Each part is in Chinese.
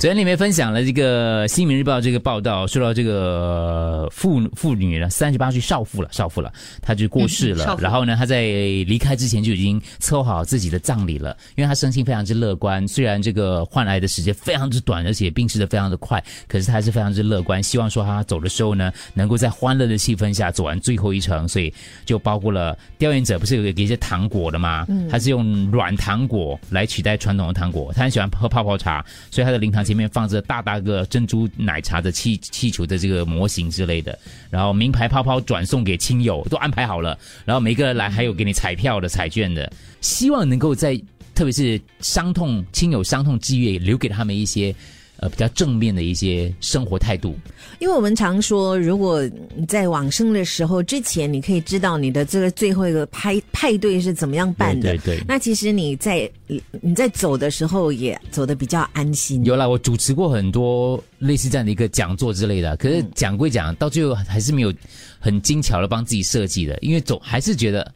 昨天里面分享了这个《新民日报》这个报道，说到这个妇妇女呢，三十八岁少妇了，少妇了，她就过世了。然后呢，她在离开之前就已经策划好自己的葬礼了，因为她生性非常之乐观。虽然这个换来的时间非常之短，而且病逝的非常的快，可是她还是非常之乐观，希望说她走的时候呢，能够在欢乐的气氛下走完最后一程。所以就包括了调研者不是有给一些糖果的吗？嗯，他是用软糖果来取代传统的糖果。他很喜欢喝泡泡茶，所以他的灵堂前。面放着大大个珍珠奶茶的气气球的这个模型之类的，然后名牌泡泡转送给亲友都安排好了，然后每个人来还有给你彩票的彩券的，希望能够在特别是伤痛亲友伤痛之月留给他们一些。呃，比较正面的一些生活态度，因为我们常说，如果你在往生的时候之前，你可以知道你的这个最后一个派派对是怎么样办的。对对。那其实你在你在走的时候也走的比较安心。有啦，我主持过很多类似这样的一个讲座之类的，可是讲归讲，到最后还是没有很精巧的帮自己设计的，因为总还是觉得。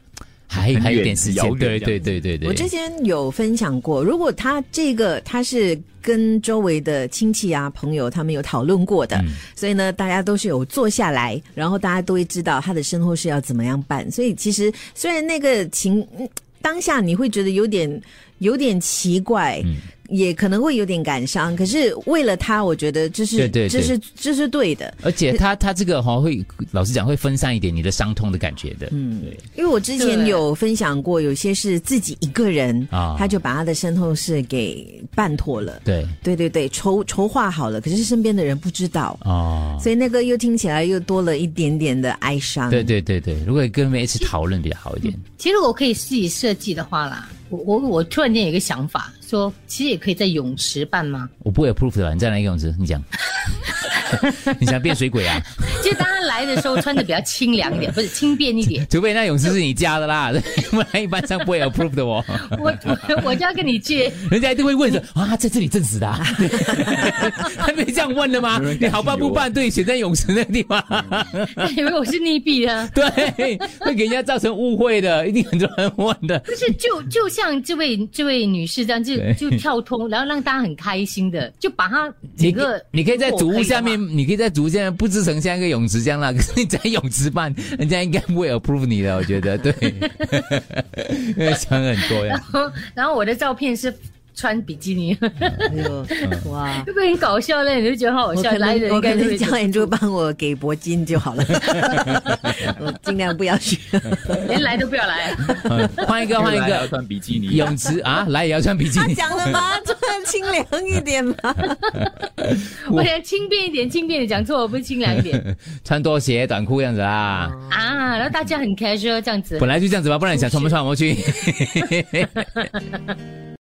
还还有点时间，对对对对对。我之前有分享过，如果他这个他是跟周围的亲戚啊朋友他们有讨论过的，所以呢，大家都是有坐下来，然后大家都会知道他的身后事要怎么样办。所以其实虽然那个情当下你会觉得有点有点奇怪。也可能会有点感伤，可是为了他，我觉得这是这是这是对的。而且他他这个哈会，老实讲会分散一点你的伤痛的感觉的。嗯，对。因为我之前有分享过，有些是自己一个人啊，他就把他的身后事给办妥了。对对对对，筹筹划好了，可是身边的人不知道哦，所以那个又听起来又多了一点点的哀伤。对对对对，如果跟他们一起讨论比较好一点。其实我可以自己设计的话啦。我我我突然间有一个想法，说其实也可以在泳池办吗？我不会 approve 的，你再来一个泳池？你讲。你想变水鬼啊？就当他来的时候穿的比较清凉一点，不是轻便一点。除非那泳池是你家的啦，不然一般上不会 approve 的哦。我我我就要跟你借，人家一定会问说啊，在这里证实的，还没这样问的吗？你好办不办？对，选在泳池那个地方，以为我是溺毙的。对，会给人家造成误会的，一定很多人问的。不是，就就像这位这位女士这样，就就跳通，然后让大家很开心的，就把它几个，你可以在主屋下面。你可以在竹间布置成像一个泳池这样啦，可是你在泳池办，人家应该不会 approve 你的，我觉得对，因为想很多呀。然后，然后我的照片是。穿比基尼，哇，会不会很搞笑呢？你就觉得好笑，来人应该是教练就帮我给铂金就好了，我尽量不要去，连来都不要来，换一个，换一个，要穿比基尼泳池啊，来也要穿比基尼。他讲了吗？穿清凉一点嘛。我想轻便一点，轻便的讲错，不是清凉一点。穿拖鞋、短裤这样子啊。啊，然后大家很 casual 这样子。本来就这样子吧，不然你想穿不穿我去？